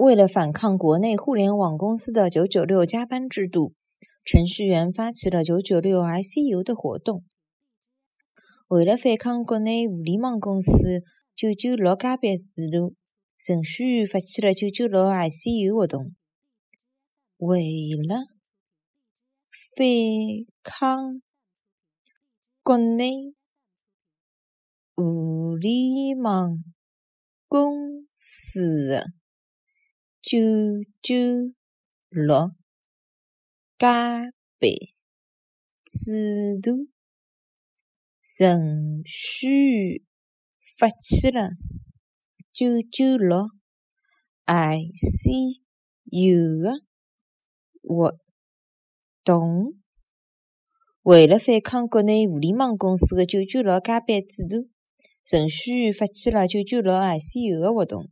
为了反抗国内互联网公司的“九九六”加班制度，程序员发起了“九九六 ICU” 的活动。为了反抗国内互联网公司“九九六”加班制度，程序员发起了“九九六 ICU” 活动。为了反抗国内互联网公司。九九六加班制度，程序员发起了九九六 ICU 的活动。为了反抗国内互联网公司的九九六加班制度，程序员发起了九九六 ICU 的活动。